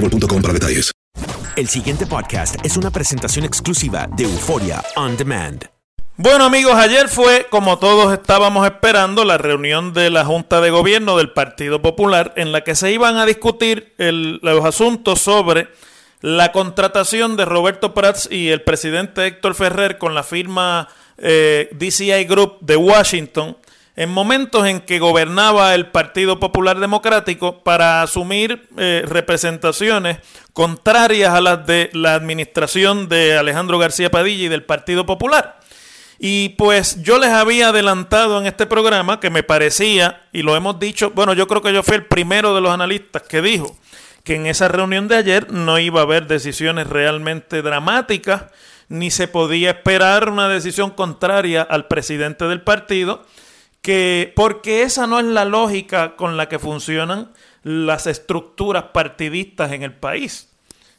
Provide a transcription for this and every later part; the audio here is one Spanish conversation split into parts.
boostmobile.com para detalles. El siguiente podcast es una presentación exclusiva de Euforia On Demand. Bueno amigos, ayer fue, como todos estábamos esperando, la reunión de la Junta de Gobierno del Partido Popular en la que se iban a discutir el- los asuntos sobre la contratación de Roberto Prats y el presidente Héctor Ferrer con la firma eh, DCI Group de Washington en momentos en que gobernaba el Partido Popular Democrático para asumir eh, representaciones contrarias a las de la administración de Alejandro García Padilla y del Partido Popular. Y pues yo les había adelantado en este programa que me parecía, y lo hemos dicho, bueno, yo creo que yo fui el primero de los analistas que dijo que en esa reunión de ayer no iba a haber decisiones realmente dramáticas, ni se podía esperar una decisión contraria al presidente del partido, que porque esa no es la lógica con la que funcionan las estructuras partidistas en el país.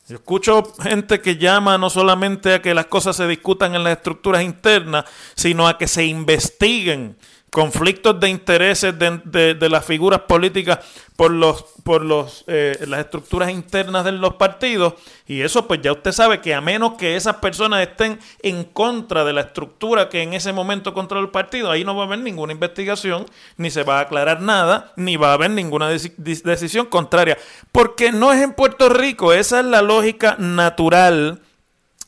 Yo escucho gente que llama no solamente a que las cosas se discutan en las estructuras internas, sino a que se investiguen conflictos de intereses de, de- de las figuras políticas por los por los eh, las estructuras internas de los partidos. Y eso pues ya usted sabe que a menos que esas personas estén en contra de la estructura que en ese momento controla el partido ahí no va a haber ninguna investigación ni se va a aclarar nada ni va a haber ninguna decisión contraria. Porque no es en Puerto Rico esa es la lógica natural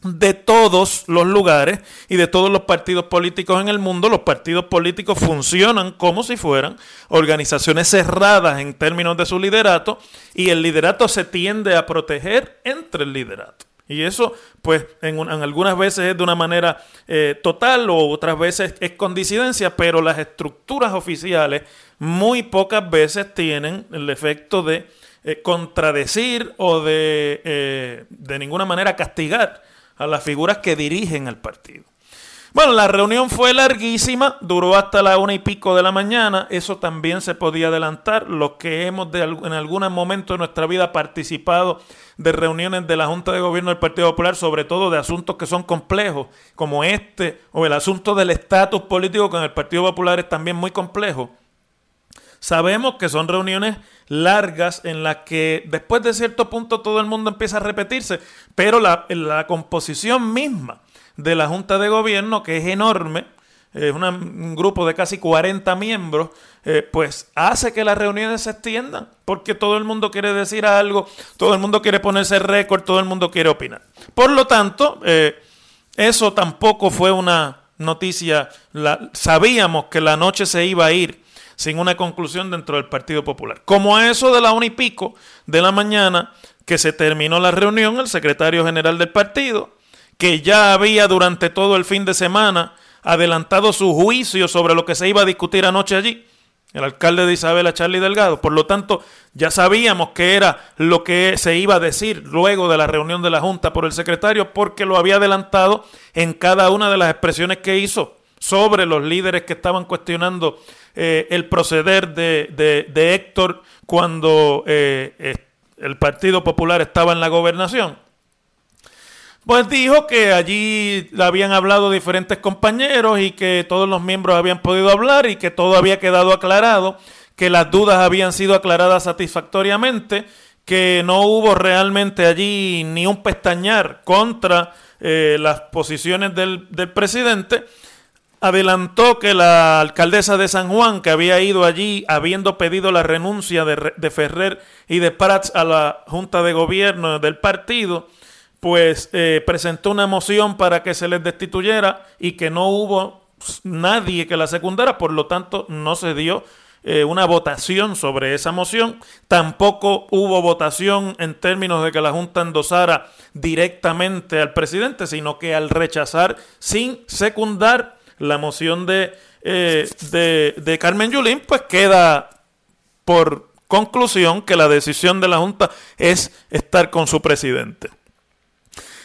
de todos los lugares y de todos los partidos políticos en el mundo. Los partidos políticos funcionan como si fueran organizaciones cerradas en términos de su liderato y el liderato se tiende a proteger entre el liderato. Y eso, pues, en, un- en algunas veces es de una manera eh, total o otras veces es con disidencia, pero las estructuras oficiales muy pocas veces tienen el efecto de eh, contradecir o de, eh, de ninguna manera castigar a las figuras que dirigen al partido. Bueno, la reunión fue larguísima, duró hasta la una y pico de la mañana, eso también se podía adelantar. Los que hemos en algún momento de nuestra vida participado de reuniones de la Junta de Gobierno del Partido Popular, sobre todo de asuntos que son complejos, como este, o el asunto del estatus político con el Partido Popular es también muy complejo. Sabemos que son reuniones largas en las que después de cierto punto todo el mundo empieza a repetirse, pero la, composición misma de la Junta de Gobierno, que es enorme, es un grupo de casi 40 miembros, eh, pues hace que las reuniones se extiendan, porque todo el mundo quiere decir algo, todo el mundo quiere ponerse récord, todo el mundo quiere opinar. Por lo tanto, eh, eso tampoco fue una noticia, sabíamos que la noche se iba a ir sin una conclusión dentro del Partido Popular. Como a eso de la una y pico de la mañana que se terminó la reunión, el secretario general del partido, que ya había durante todo el fin de semana adelantado su juicio sobre lo que se iba a discutir anoche allí, el alcalde de Isabela, Charlie Delgado. Por lo tanto, ya sabíamos que era lo que se iba a decir luego de la reunión de la Junta por el secretario, porque lo había adelantado en cada una de las expresiones que hizo sobre los líderes que estaban cuestionando eh, el proceder de, de, Héctor cuando eh, eh, el Partido Popular estaba en la gobernación. Pues dijo que allí habían hablado diferentes compañeros y que todos los miembros habían podido hablar y que todo había quedado aclarado, que las dudas habían sido aclaradas satisfactoriamente, que no hubo realmente allí ni un pestañar contra las posiciones del, presidente. Adelantó que la alcaldesa de San Juan, que había ido allí habiendo pedido la renuncia de, de Ferrer y de Prats a la Junta de Gobierno del partido, pues eh, presentó una moción para que se les destituyera y que no hubo nadie que la secundara, por lo tanto no se dio eh, una votación sobre esa moción, tampoco hubo votación en términos de que la Junta endosara directamente al presidente, sino que al rechazar sin secundar la moción de, eh, de, de Carmen Yulín, pues queda por conclusión que la decisión de la Junta es estar con su presidente.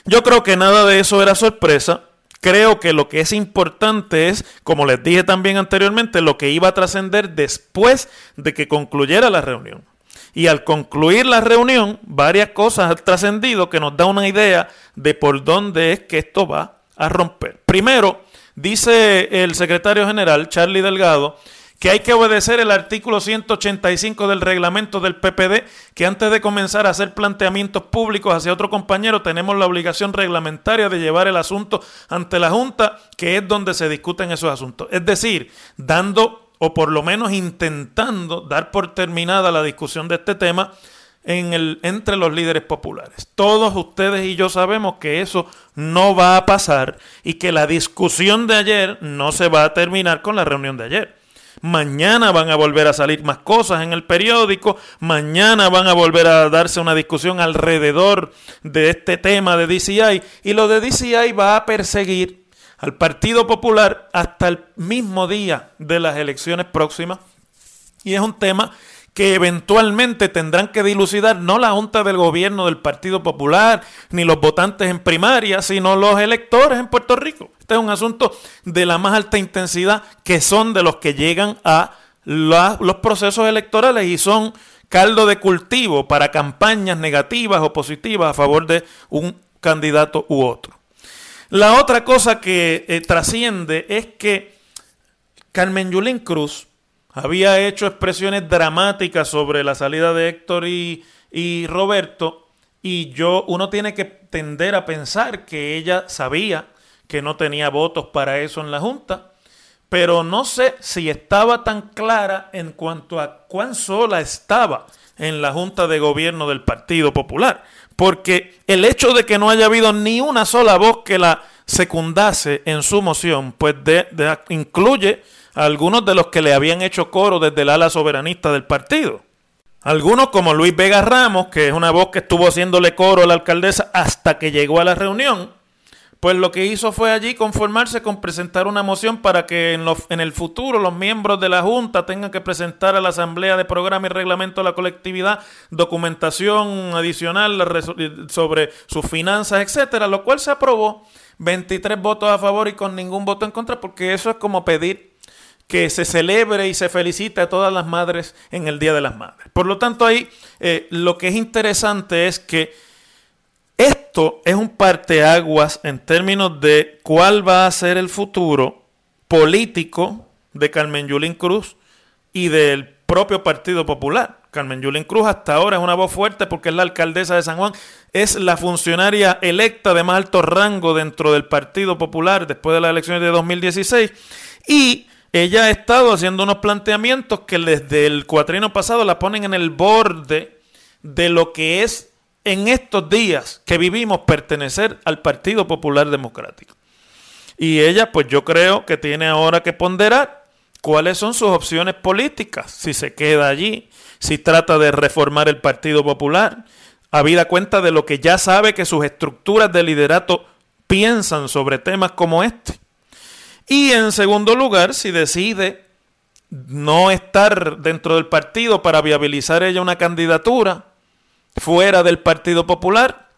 Yo creo que nada de eso era sorpresa. Creo que lo que es importante es, como les dije también anteriormente, lo que iba a trascender después de que concluyera la reunión. Y al concluir la reunión, varias cosas han trascendido que nos da una idea de por dónde es que esto va a romper. Primero, dice el secretario general, Charlie Delgado, que hay que obedecer el artículo 185 del reglamento del PPD, que antes de comenzar a hacer planteamientos públicos hacia otro compañero tenemos la obligación reglamentaria de llevar el asunto ante la Junta, que es donde se discuten esos asuntos. Es decir, dando o por lo menos intentando dar por terminada la discusión de este tema en el, entre los líderes populares. Todos ustedes y yo sabemos que eso no va a pasar y que la discusión de ayer no se va a terminar con la reunión de ayer. Mañana van a volver a salir más cosas en el periódico. Mañana van a volver a darse una discusión alrededor de este tema de DCI. Y lo de DCI va a perseguir al Partido Popular hasta el mismo día de las elecciones próximas. Y es un tema que eventualmente tendrán que dilucidar no la Junta del Gobierno del Partido Popular, ni los votantes en primaria, sino los electores en Puerto Rico. Este es un asunto de la más alta intensidad que son de los que llegan a los procesos electorales y son caldo de cultivo para campañas negativas o positivas a favor de un candidato u otro. La otra cosa que eh, trasciende es que Carmen Yulín Cruz había hecho expresiones dramáticas sobre la salida de Héctor y, y Roberto, y yo, uno tiene que tender a pensar que ella sabía que no tenía votos para eso en la Junta, pero no sé si estaba tan clara en cuanto a cuán sola estaba en la Junta de Gobierno del Partido Popular, porque el hecho de que no haya habido ni una sola voz que la secundase en su moción, pues incluye algunos de los que le habían hecho coro desde el ala soberanista del partido. Algunos como Luis Vega Ramos, que es una voz que estuvo haciéndole coro a la alcaldesa hasta que llegó a la reunión, pues lo que hizo fue allí conformarse con presentar una moción para que en, en, el futuro los miembros de la Junta tengan que presentar a la Asamblea de Programa y Reglamento de la Colectividad documentación adicional sobre sus finanzas, etcétera, lo cual se aprobó 23 votos a favor y con ningún voto en contra, porque eso es como pedir que se celebre y se felicite a todas las madres en el Día de las Madres. Por lo tanto, ahí eh, lo que es interesante es que esto es un parteaguas en términos de cuál va a ser el futuro político de Carmen Yulín Cruz y del propio Partido Popular. Carmen Yulín Cruz hasta ahora es una voz fuerte porque es la alcaldesa de San Juan, es la funcionaria electa de más alto rango dentro del Partido Popular después de las elecciones de 2016 y ella ha estado haciendo unos planteamientos que desde el cuatrino pasado la ponen en el borde de lo que es en estos días que vivimos pertenecer al Partido Popular Democrático. Y ella, pues yo creo que tiene ahora que ponderar cuáles son sus opciones políticas, si se queda allí, si trata de reformar el Partido Popular, habida cuenta de lo que ya sabe que sus estructuras de liderato piensan sobre temas como este. Y en segundo lugar, si decide no estar dentro del partido para viabilizar ella una candidatura fuera del Partido Popular,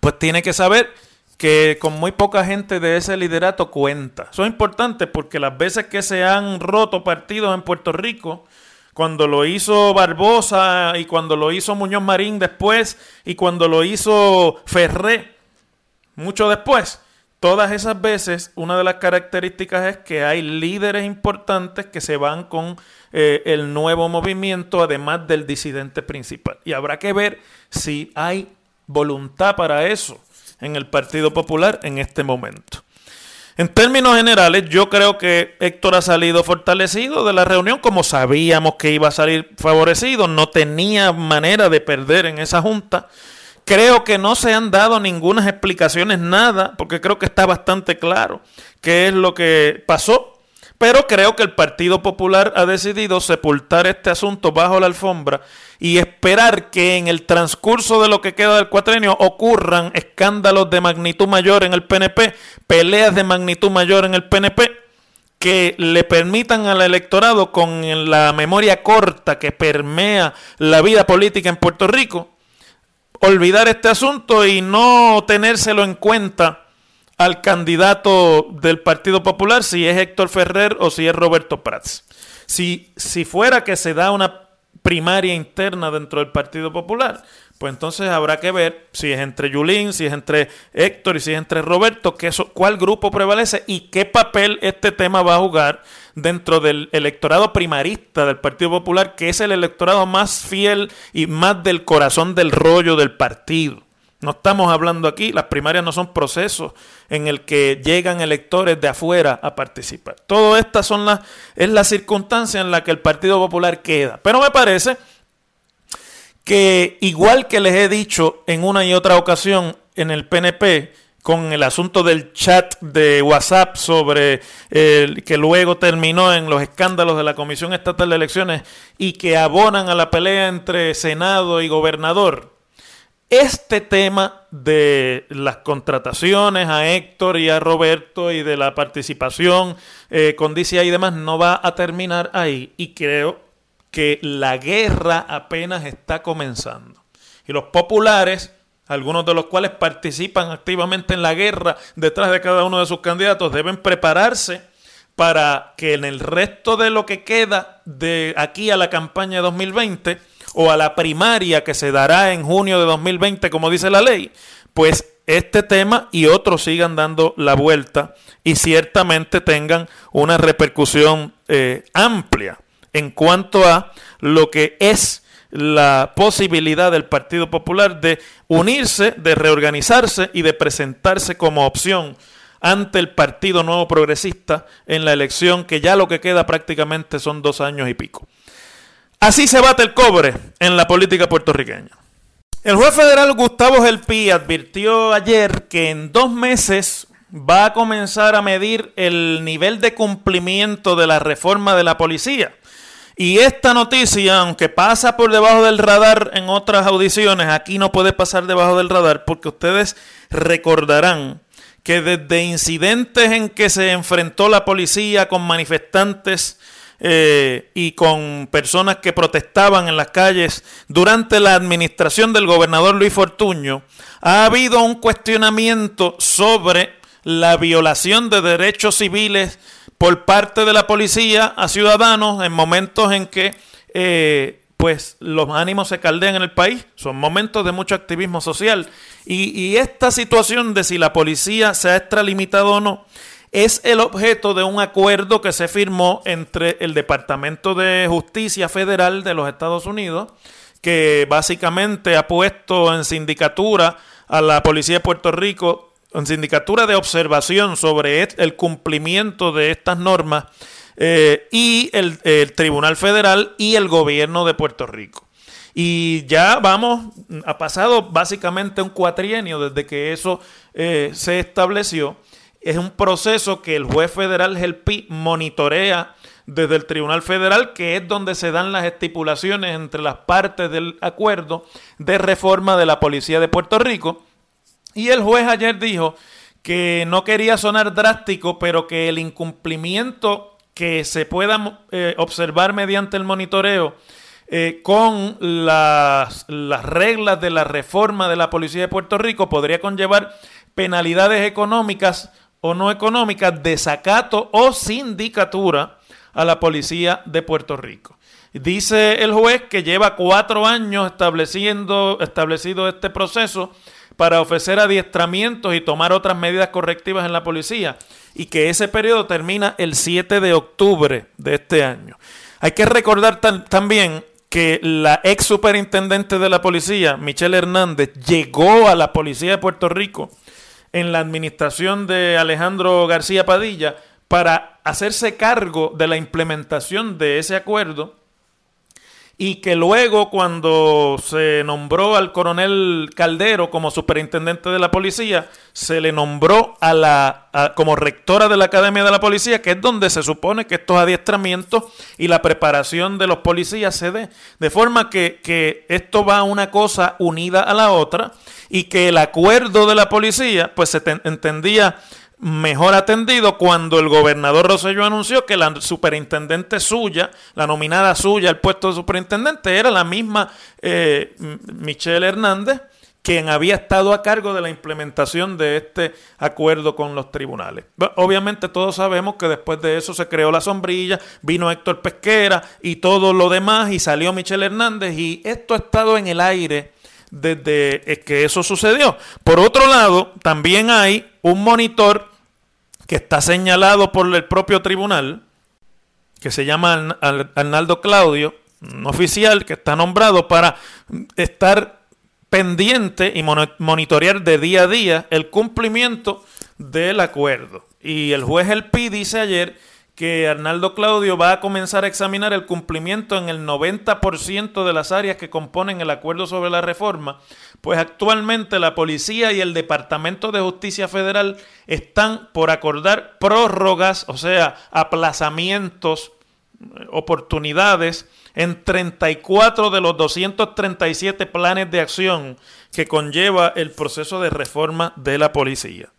pues tiene que saber que con muy poca gente de ese liderato cuenta. Eso es importante porque las veces que se han roto partidos en Puerto Rico, cuando lo hizo Barbosa y cuando lo hizo Muñoz Marín después y cuando lo hizo Ferré mucho después, todas esas veces una de las características es que hay líderes importantes que se van con eh, el nuevo movimiento, además del disidente principal. Y habrá que ver si hay voluntad para eso en el Partido Popular en este momento. En términos generales, yo creo que Héctor ha salido fortalecido de la reunión, como sabíamos que iba a salir favorecido, no tenía manera de perder en esa junta. Creo que no se han dado ninguna explicaciones, nada, porque creo que está bastante claro qué es lo que pasó pero creo que el Partido Popular ha decidido sepultar este asunto bajo la alfombra y esperar que en el transcurso de lo que queda del cuatrenio ocurran escándalos de magnitud mayor en el PNP, peleas de magnitud mayor en el PNP, que le permitan al electorado con la memoria corta que permea la vida política en Puerto Rico, olvidar este asunto y no tenérselo en cuenta al candidato del Partido Popular, si es Héctor Ferrer o si es Roberto Prats. Si, si fuera que se da una primaria interna dentro del Partido Popular, pues entonces habrá que ver si es entre Yulín, si es entre Héctor y si es entre Roberto, que eso, cuál grupo prevalece y qué papel este tema va a jugar dentro del electorado primarista del Partido Popular, que es el electorado más fiel y más del corazón del rollo del partido. No estamos hablando aquí, las primarias no son procesos en el que llegan electores de afuera a participar. Todo estas son las es la circunstancia en la que el Partido Popular queda. Pero me parece que igual que les he dicho en una y otra ocasión en el PNP con el asunto del chat de WhatsApp sobre el que luego terminó en los escándalos de la Comisión Estatal de Elecciones y que abonan a la pelea entre Senado y gobernador este tema de las contrataciones a Héctor y a Roberto y de la participación eh, con DCI y demás no va a terminar ahí y creo que la guerra apenas está comenzando. Y los populares, algunos de los cuales participan activamente en la guerra detrás de cada uno de sus candidatos, deben prepararse para que en el resto de lo que queda de aquí a la campaña 2020 o a la primaria que se dará en junio de 2020, como dice la ley, pues este tema y otros sigan dando la vuelta y ciertamente tengan una repercusión eh, amplia en cuanto a lo que es la posibilidad del Partido Popular de unirse, de reorganizarse y de presentarse como opción ante el Partido Nuevo Progresista en la elección que ya lo que queda prácticamente son dos años y pico. Así se bate el cobre en la política puertorriqueña. El juez federal Gustavo Gelpi advirtió ayer que en dos meses va a comenzar a medir el nivel de cumplimiento de la reforma de la policía. Y esta noticia, aunque pasa por debajo del radar en otras audiciones, aquí no puede pasar debajo del radar porque ustedes recordarán que desde incidentes en que se enfrentó la policía con manifestantes eh, y con personas que protestaban en las calles durante la administración del gobernador Luis Fortuño, ha habido un cuestionamiento sobre la violación de derechos civiles por parte de la policía a ciudadanos en momentos en que eh, pues los ánimos se caldean en el país, son momentos de mucho activismo social. Y, y esta situación de si la policía se ha extralimitado o no, es el objeto de un acuerdo que se firmó entre el Departamento de Justicia Federal de los Estados Unidos, que básicamente ha puesto en sindicatura a la Policía de Puerto Rico, en sindicatura de observación sobre el cumplimiento de estas normas, eh, y el, Tribunal Federal y el gobierno de Puerto Rico. Y ya vamos, ha pasado básicamente un cuatrienio desde que eso eh, se estableció es un proceso que el juez federal Gelpi monitorea desde el Tribunal Federal, que es donde se dan las estipulaciones entre las partes del acuerdo de reforma de la Policía de Puerto Rico. Y el juez ayer dijo que no quería sonar drástico, pero que el incumplimiento que se pueda eh, observar mediante el monitoreo eh, con las, las reglas de la reforma de la Policía de Puerto Rico podría conllevar penalidades económicas o no económicas, desacato o sindicatura a la Policía de Puerto Rico. Dice el juez que lleva cuatro años estableciendo, establecido este proceso para ofrecer adiestramientos y tomar otras medidas correctivas en la policía y que ese periodo termina el 7 de octubre de este año. Hay que recordar también que la ex superintendente de la policía, Michelle Hernández, llegó a la policía de Puerto Rico en la administración de Alejandro García Padilla para hacerse cargo de la implementación de ese acuerdo y que luego cuando se nombró al coronel Caldero como superintendente de la policía, se le nombró a la como rectora de la Academia de la Policía, que es donde se supone que estos adiestramientos y la preparación de los policías se dé. De forma que, que esto va una cosa unida a la otra y que el acuerdo de la policía pues se entendía mejor atendido cuando el gobernador Rosselló anunció que la superintendente suya, la nominada suya al puesto de superintendente, era la misma eh, Michelle Hernández, quien había estado a cargo de la implementación de este acuerdo con los tribunales. Obviamente todos sabemos que después de eso se creó la sombrilla, vino Héctor Pesquera y todo lo demás y salió Michelle Hernández y esto ha estado en el aire desde eh, que eso sucedió. Por otro lado, también hay un monitor que está señalado por el propio tribunal, que se llama Arnaldo Claudio, un oficial que está nombrado para estar pendiente y monitorear de día a día el cumplimiento del acuerdo. Y el juez El Pi dice ayer que Arnaldo Claudio va a comenzar a examinar el cumplimiento en el 90% de las áreas que componen el acuerdo sobre la reforma, pues actualmente la policía y el Departamento de Justicia Federal están por acordar prórrogas, o sea, aplazamientos, oportunidades en 34 de los 237 planes de acción que conlleva el proceso de reforma de la policía.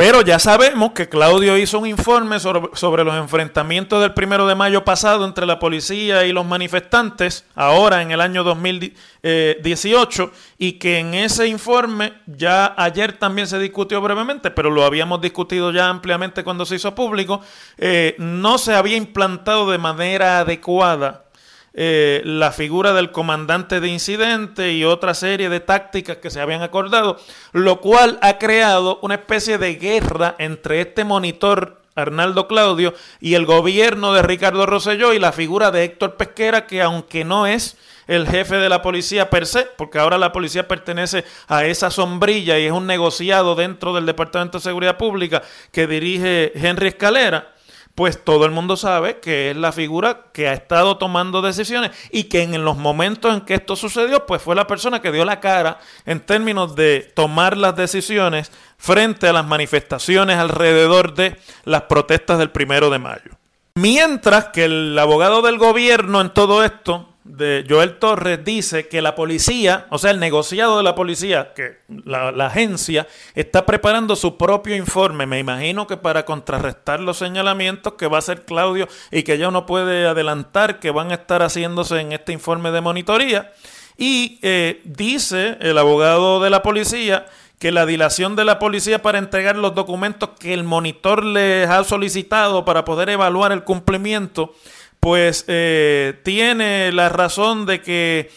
Pero ya sabemos que Claudio hizo un informe sobre, los enfrentamientos del primero de mayo pasado entre la policía y los manifestantes, ahora en el año 2018, y que en ese informe ya ayer también se discutió brevemente, pero lo habíamos discutido ya ampliamente cuando se hizo público, eh, no se había implantado de manera adecuada eh, la figura del comandante de incidente y otra serie de tácticas que se habían acordado, lo cual ha creado una especie de guerra entre este monitor Arnaldo Claudio y el gobierno de Ricardo Rosselló y la figura de Héctor Pesquera, que aunque no es el jefe de la policía per se, porque ahora la policía pertenece a esa sombrilla y es un negociado dentro del Departamento de Seguridad Pública que dirige Henry Escalera, pues todo el mundo sabe que es la figura que ha estado tomando decisiones y que en los momentos en que esto sucedió, pues fue la persona que dio la cara en términos de tomar las decisiones frente a las manifestaciones alrededor de las protestas del primero de mayo. Mientras que el abogado del gobierno en todo esto de Joel Torres dice que la policía, o sea, el negociado de la policía, que la, agencia, está preparando su propio informe. Me imagino que para contrarrestar los señalamientos que va a hacer Claudio y que ya no puede adelantar que van a estar haciéndose en este informe de monitoría. Y eh, dice el abogado de la policía que la dilación de la policía para entregar los documentos que el monitor les ha solicitado para poder evaluar el cumplimiento pues eh, tiene la razón de que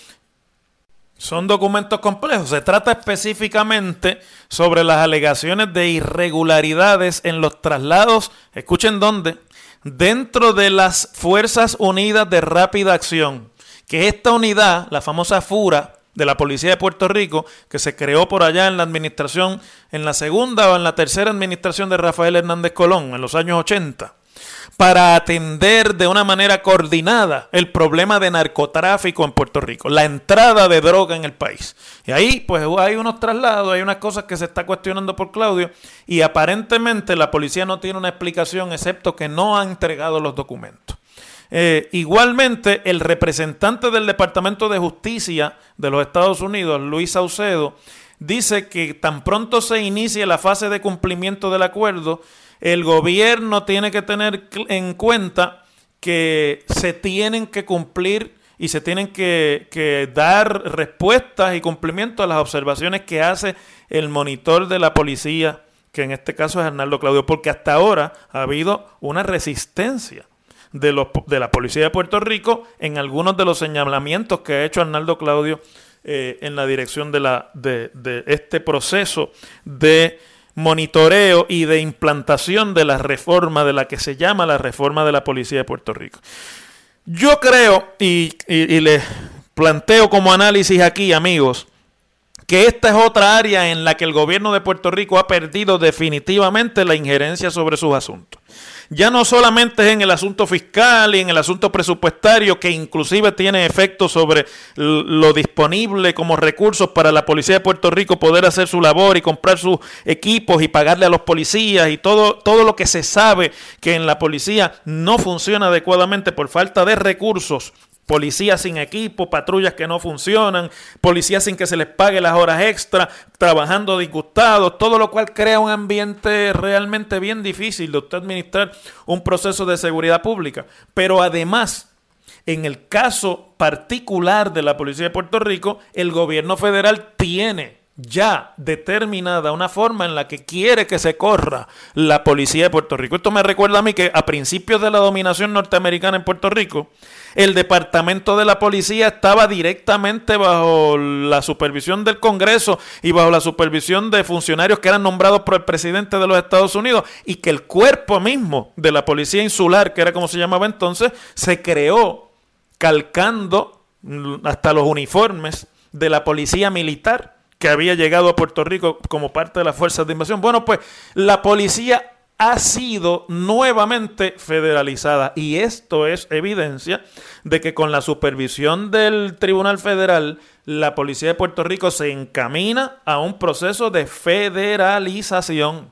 son documentos complejos. Se trata específicamente sobre las alegaciones de irregularidades en los traslados, escuchen dónde, dentro de las Fuerzas Unidas de Rápida Acción, que esta unidad, la famosa FURA, de la Policía de Puerto Rico, que se creó por allá en la administración, en la segunda o en la tercera administración de Rafael Hernández Colón, en los años 80 para atender de una manera coordinada el problema de narcotráfico en Puerto Rico, la entrada de droga en el país. Y ahí pues hay unos traslados, hay unas cosas que se está cuestionando por Claudio y aparentemente la policía no tiene una explicación excepto que no ha entregado los documentos. Eh, igualmente, el representante del Departamento de Justicia de los Estados Unidos, Luis Saucedo, dice que tan pronto se inicie la fase de cumplimiento del acuerdo, el gobierno tiene que tener en cuenta que se tienen que cumplir y se tienen que, dar respuestas y cumplimiento a las observaciones que hace el monitor de la policía, que en este caso es Arnaldo Claudio, porque hasta ahora ha habido una resistencia de, la policía de Puerto Rico en algunos de los señalamientos que ha hecho Arnaldo Claudio eh, en la dirección de, de este proceso de monitoreo y de implantación de la reforma de la que se llama la reforma de la policía de Puerto Rico. Yo creo, y, y, les planteo como análisis aquí, amigos, que esta es otra área en la que el gobierno de Puerto Rico ha perdido definitivamente la injerencia sobre sus asuntos ya no solamente es en el asunto fiscal y en el asunto presupuestario, que inclusive tiene efectos sobre lo disponible como recursos para la policía de Puerto Rico poder hacer su labor y comprar sus equipos y pagarle a los policías y todo, todo lo que se sabe que en la policía no funciona adecuadamente por falta de recursos Policías sin equipo, patrullas que no funcionan, policías sin que se les pague las horas extra, trabajando disgustados, todo lo cual crea un ambiente realmente bien difícil de usted administrar un proceso de seguridad pública. Pero además, en el caso particular de la Policía de Puerto Rico, el gobierno federal tiene ya determinada una forma en la que quiere que se corra la policía de Puerto Rico. Esto me recuerda a mí que a principios de la dominación norteamericana en Puerto Rico, el departamento de la policía estaba directamente bajo la supervisión del Congreso y bajo la supervisión de funcionarios que eran nombrados por el presidente de los Estados Unidos y que el cuerpo mismo de la policía insular, que era como se llamaba entonces, se creó calcando hasta los uniformes de la policía militar que había llegado a Puerto Rico como parte de las fuerzas de invasión. Bueno, pues la policía ha sido nuevamente federalizada. Y esto es evidencia de que con la supervisión del Tribunal Federal, la Policía de Puerto Rico se encamina a un proceso de federalización.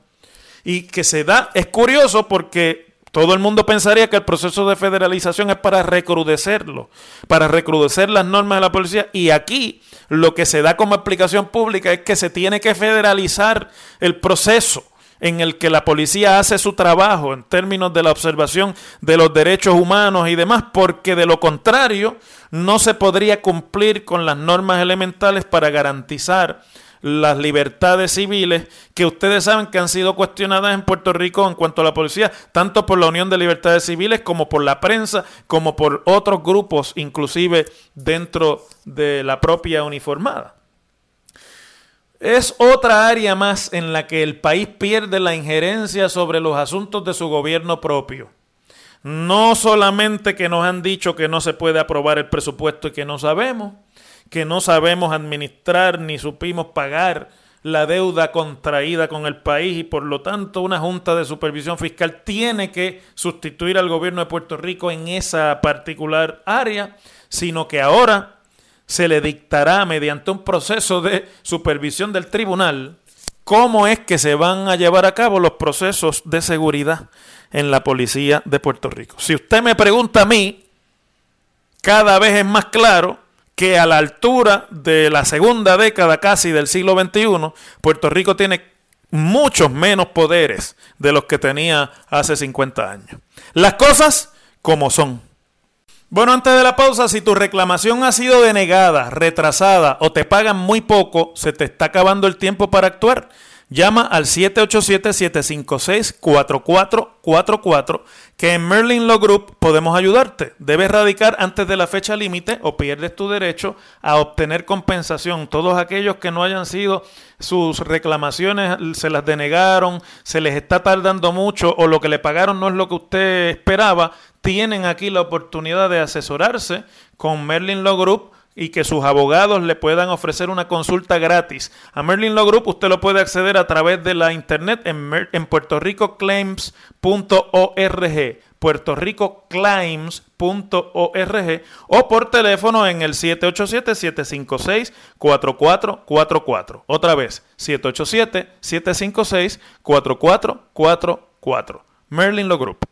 Y que se da, es curioso porque todo el mundo pensaría que el proceso de federalización es para recrudecerlo, para recrudecer las normas de la policía. Y aquí lo que se da como explicación pública es que se tiene que federalizar el proceso en el que la policía hace su trabajo en términos de la observación de los derechos humanos y demás, porque de lo contrario no se podría cumplir con las normas elementales para garantizar las libertades civiles que ustedes saben que han sido cuestionadas en Puerto Rico en cuanto a la policía, tanto por la Unión de Libertades Civiles como por la prensa, como por otros grupos, inclusive dentro de la propia uniformada. Es otra área más en la que el país pierde la injerencia sobre los asuntos de su gobierno propio. No solamente que nos han dicho que no se puede aprobar el presupuesto y que no sabemos, que no sabemos administrar ni supimos pagar la deuda contraída con el país y por lo tanto una Junta de Supervisión Fiscal tiene que sustituir al gobierno de Puerto Rico en esa particular área, sino que ahora se le dictará mediante un proceso de supervisión del tribunal cómo es que se van a llevar a cabo los procesos de seguridad en la policía de Puerto Rico. Si usted me pregunta a mí, cada vez es más claro que a la altura de la segunda década casi del siglo XXI, Puerto Rico tiene muchos menos poderes de los que tenía hace 50 años. Las cosas como son. Bueno, antes de la pausa, si tu reclamación ha sido denegada, retrasada o te pagan muy poco, se te está acabando el tiempo para actuar. Llama al 787-756-4444 que en Merlin Law Group podemos ayudarte. Debes radicar antes de la fecha límite o pierdes tu derecho a obtener compensación. Todos aquellos que no hayan sido sus reclamaciones se las denegaron, se les está tardando mucho o lo que le pagaron no es lo que usted esperaba, tienen aquí la oportunidad de asesorarse con Merlin Law Group y que sus abogados le puedan ofrecer una consulta gratis. A Merlin Law Group usted lo puede acceder a través de la internet en, en puertoricoclaims.org puertoricoclaims.org o por teléfono en el 787-756-4444. Otra vez, 787-756-4444. Merlin Law Group.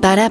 Para